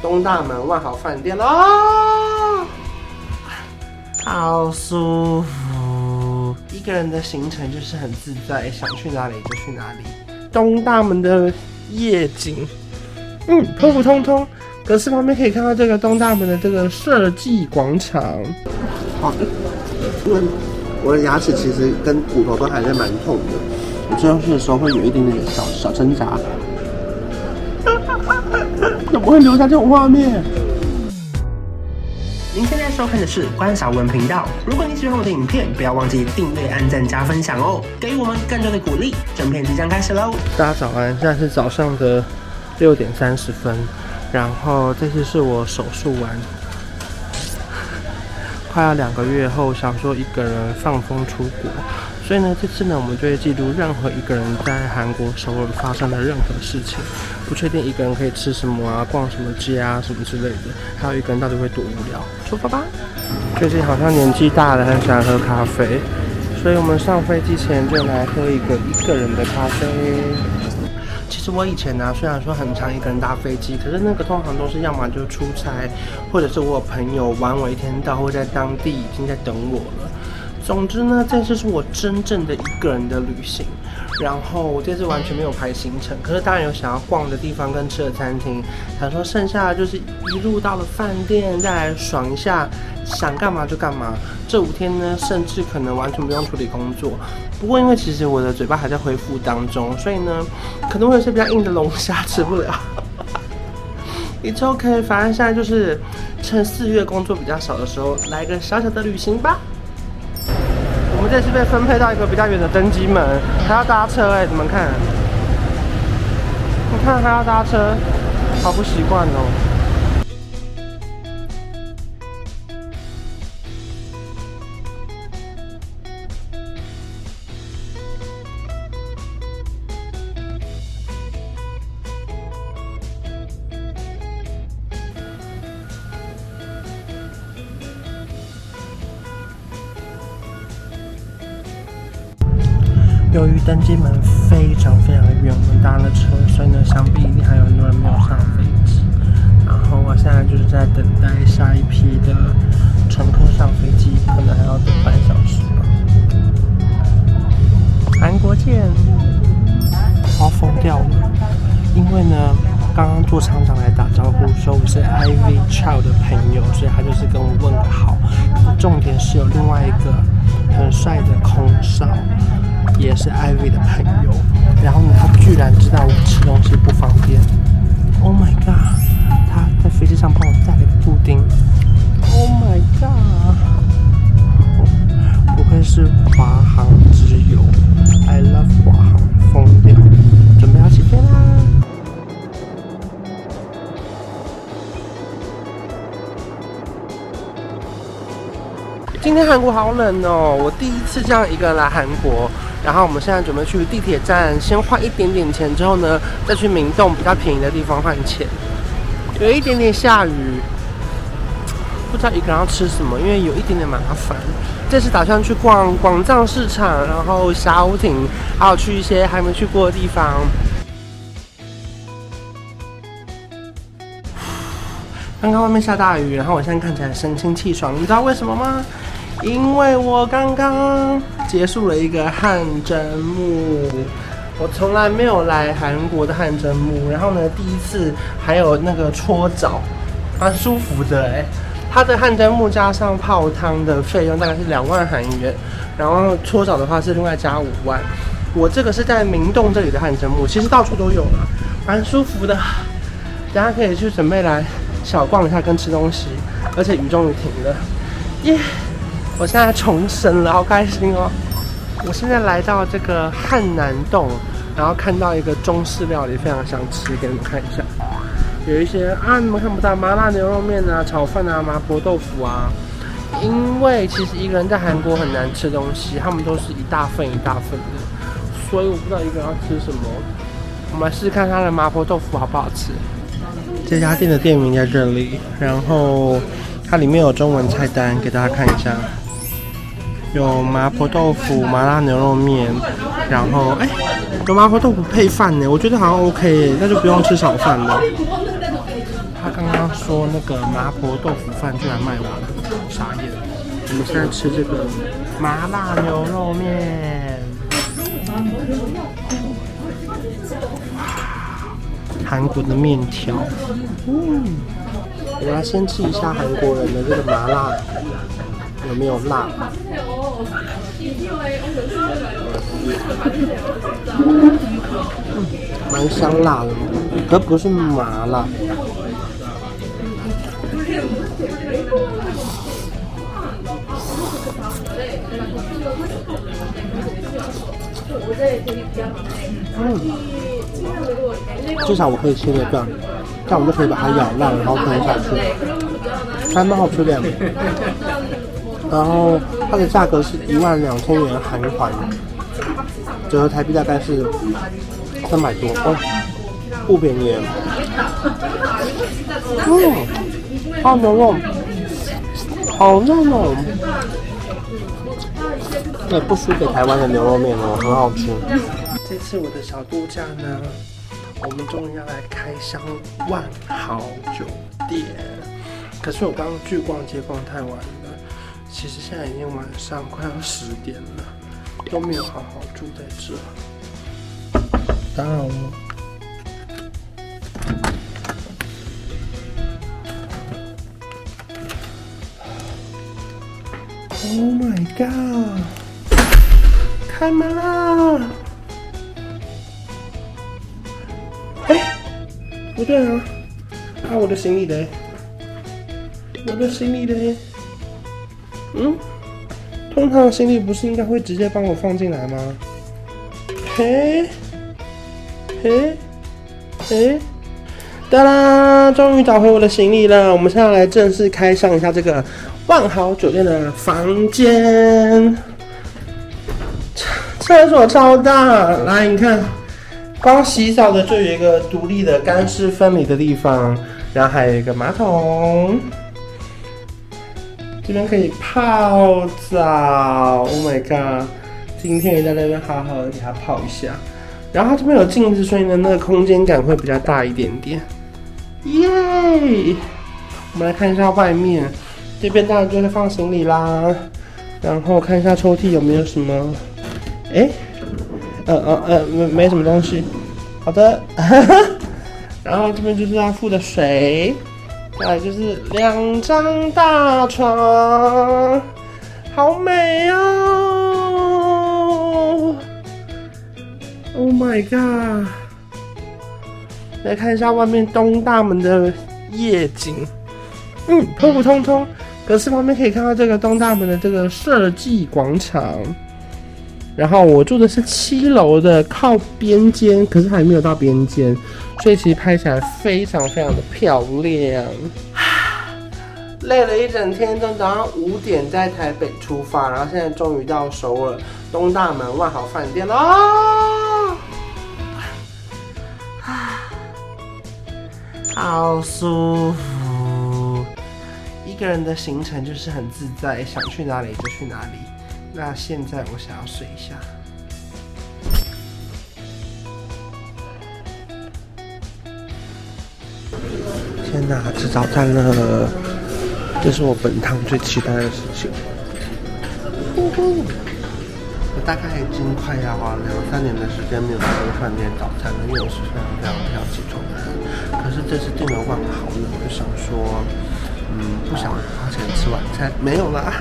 东大门万豪饭店啦，好舒服。一个人的行程就是很自在，想去哪里就去哪里。东大门的夜景，嗯，普普通通。可是旁边可以看到这个东大门的这个设计广场。好的，因为我的牙齿其实跟骨头都还是蛮痛的，我吃东西的时候会有一点点小小挣扎。怎么会留下这种画面？您现在收看的是关韶文频道。如果你喜欢我的影片，不要忘记订阅、按赞、加分享哦，给予我们更多的鼓励。整片即将开始喽！大家早安，现在是早上的六点三十分。然后这次是我手术完，快要两个月后，想说一个人放风出国。所以呢，这次呢，我们就会记录任何一个人在韩国首尔发生的任何事情。不确定一个人可以吃什么啊，逛什么街啊，什么之类的。还有一个人到底会多无聊？出发吧！最近好像年纪大了，很喜欢喝咖啡，所以我们上飞机前就来喝一个一个人的咖啡。其实我以前呢、虽然说很常一个人搭飞机，可是那个通常都是要么就出差，或者是我有朋友玩我一天到，或在当地已经在等我了。总之呢，这次是我真正的一个人的旅行，然后我这次完全没有排行程，可是当然有想要逛的地方跟吃的餐厅，想说剩下的就是一路到了饭店再来爽一下，想干嘛就干嘛。这五天呢，甚至可能完全不用处理工作。不过因为其实我的嘴巴还在恢复当中，所以呢，可能会有些比较硬的龙虾吃不了。It's OK，反正现在就是趁四月工作比较少的时候，来个小小的旅行吧。们这次被分配到一个比较远的登机门，还要搭车哎，怎么看？你看还要搭车，好不习惯哦。由于登机门非常非常的远，我们搭了车，所以呢，想必一定还有很多人没有上飞机。然后我现在就是在等待下一批的乘客上飞机，可能还要等半小时吧。韩国见！好疯掉了，因为呢，刚刚坐厂长来打招呼说我是 Ivy Chow 的朋友，所以他就是跟我问个好。重点是有另外一个很帅的空少。也是艾薇的朋友，然后呢，他居然知道我吃东西不方便。Oh my god！他在飞机上帮我带了一个布丁。Oh my god！不愧是华航之友，I love 华航，疯掉！天韩国好冷哦，我第一次这样一个人来韩国。然后我们现在准备去地铁站，先换一点点钱，之后呢，再去明洞比较便宜的地方换钱。有一点点下雨，不知道一个人要吃什么，因为有一点点麻烦。这次打算去逛广藏市场，然后霞湖亭，还有去一些还没去过的地方。刚刚外面下大雨，然后我现在看起来神清气爽，你知道为什么吗？因为我刚刚结束了一个汗蒸幕，我从来没有来韩国的汗蒸幕，然后呢，第一次还有那个搓澡，蛮舒服的哎。它的汗蒸幕加上泡汤的费用大概是两万韩元，然后搓澡的话是另外加五万。我这个是在明洞这里的汗蒸幕，其实到处都有了，蛮舒服的。大家可以去准备来小逛一下跟吃东西，而且雨终于停了，耶、我现在重生了，好开心哦！我现在来到这个汉南洞，然后看到一个中式料理，非常想吃，给你们看一下。有一些啊，你们看不到麻辣牛肉面啊、炒饭啊、麻婆豆腐啊。因为其实一个人在韩国很难吃东西，他们都是一大份一大份的，所以我不知道一个人要吃什么。我们来试试看他的麻婆豆腐好不好吃。这家店的店名在这里，然后它里面有中文菜单，给大家看一下。有麻婆豆腐、麻辣牛肉面，然后哎，有麻婆豆腐配饭呢，我觉得好像 OK，那就不用吃少饭了。他刚刚说那个麻婆豆腐饭居然卖完了，傻眼！我们现在吃这个麻辣牛肉面。韩国的面条，嗯，我来先吃一下韩国人的这个麻辣有没有辣？嗯，蛮香辣的，可不是麻辣。嗯，至少我可以切得断，这样我就可以把它咬烂，然后吞下去，还蛮好吃的。然后它的价格是一万两千元韩元，折合台币大概是三百多哦，不便宜。嗯，好牛肉，好嫩哦。也不输给台湾的牛肉面哦，很好吃。这次我的小度假呢，我们终于要来开箱万豪酒店。可是我刚刚去逛街逛太晚，其实现在已经晚上快要十点了，都没有好好住在这。当然了，Oh my god！开门啦！哎、欸，不对啊！啊，我的行李嘞？我的行李嘞？嗯？通常行李不是应该会直接帮我放进来吗？嘿，嘿，嘿，哒啦！终于找回我的行李了。我们现在来正式开箱一下这个万豪酒店的房间。厕所超大，来你看，光洗澡的就有一个独立的干湿分离的地方，然后还有一个马桶，这边可以泡澡。Oh my god，今天也在那边好好的给它泡一下。然后它这边有镜子，所以呢，那个空间感会比较大一点点。耶！我们来看一下外面，这边当然就是放行李啦。然后看一下抽屉有没有什么。哎，呃呃呃，没没什么东西，好的，然后这边就是要付的水，再来就是两张大床，好美哦！Oh my god！来看一下外面东大门的夜景，嗯，普普通通，可是旁边可以看到这个东大门的这个设计广场。然后我住的是七楼的靠边间，可是还没有到边间，所以其实拍起来非常非常的漂亮。累了一整天，从早上五点在台北出发，然后现在终于到首尔东大门万豪饭店了，好舒服。一个人的行程就是很自在，想去哪里就去哪里。那现在我想要睡一下。天哪，吃早餐了！这是我本趟最期待的事情。呼呼，我大概已经快要花两三年的时间没有在饭店早餐了，因为我是非常非常早起床的。可是这次订了万豪呢，我就想说，嗯，不想花钱吃晚餐，没有啦。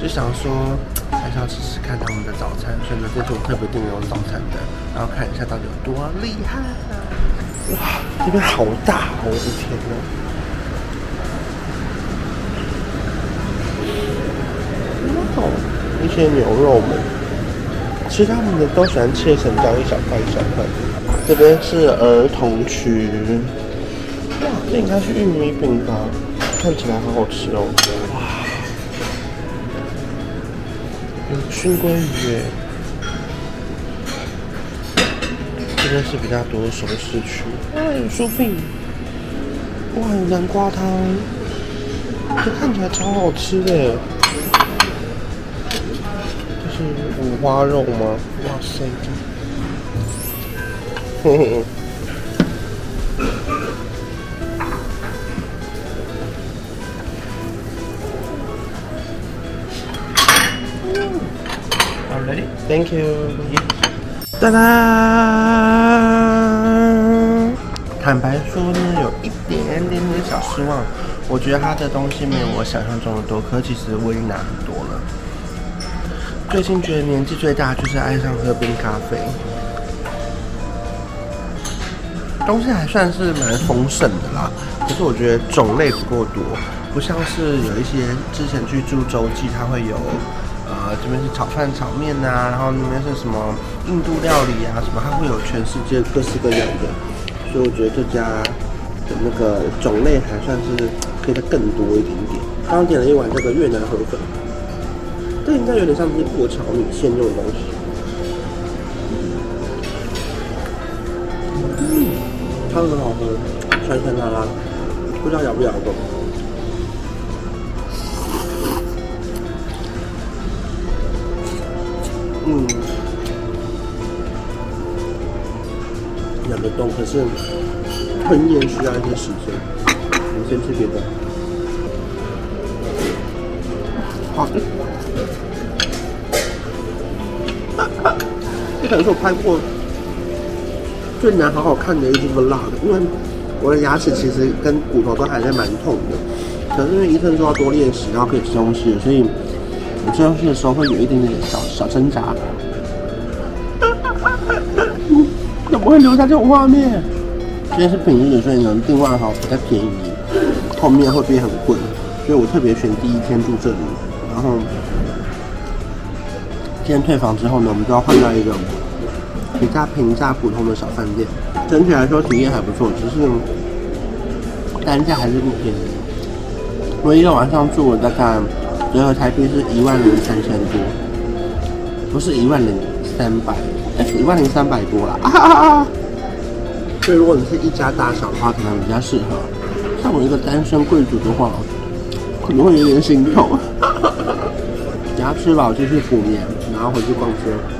就想说还是要试试看他们的早餐，所以呢，这次我特别订了早餐的，然后看一下到底有多厉害！哇，这边好大，我的天呐！哇，一些牛肉们，其实他们的都喜欢切成这样一小块一小块。这边是儿童区，哇，这应该是玉米饼吧？看起来好好吃哦。哇有熏鲑鱼耶，这边是比较多熟食区。哇，有酥饼，哇，有南瓜汤，这看起来超好吃的。这是五花肉吗？哇塞！嘿嘿。Thank you。哒啦！坦白说呢，有一点点点小失望。我觉得他的东西没有我想象中的多，可其实我已经拿很多了。最近觉得年纪最大就是爱上喝冰咖啡，东西还算是蛮丰盛的啦。可是我觉得种类不够多，不像是有一些之前去住洲际，它会有。这边是炒饭、炒面呐、啊，然后那边是什么印度料理啊，什么它会有全世界各式各样的，所以我觉得这家的那个种类还算是可以再更多一点点。刚点了一碗这个越南河粉，这应该有点像是过桥米线这种东西。嗯，它很好喝，酸酸辣辣，不知道咬不咬得动。嗯，咬得动，可是吞咽需要一些时间。我们先吃别的。好的。这可能是我拍过最难好好看的一支 vlog，因为我的牙齿其实跟骨头都还在蛮痛的，可是因为医生说要多练习，然后可以吃东西，所以。我吃东西的时候会有一点点小小挣扎，怎么会留下这种画面？今天是平日，所以呢订万豪比较便宜，后面会变很贵，所以我特别选第一天住这里。然后今天退房之后呢，我们就要换到一个比较平价普通的小饭店。整体来说体验还不错，只是单价还是不便宜。我一个晚上住了大概。折合台币是一万零三千多，不是一万零三百，哎，一万零三百多啦。啊，所以如果你是一家大小的话，可能比较适合。像我一个单身贵族的话，可能会有点心痛。等下吃饱就去补眠，然后回去逛街。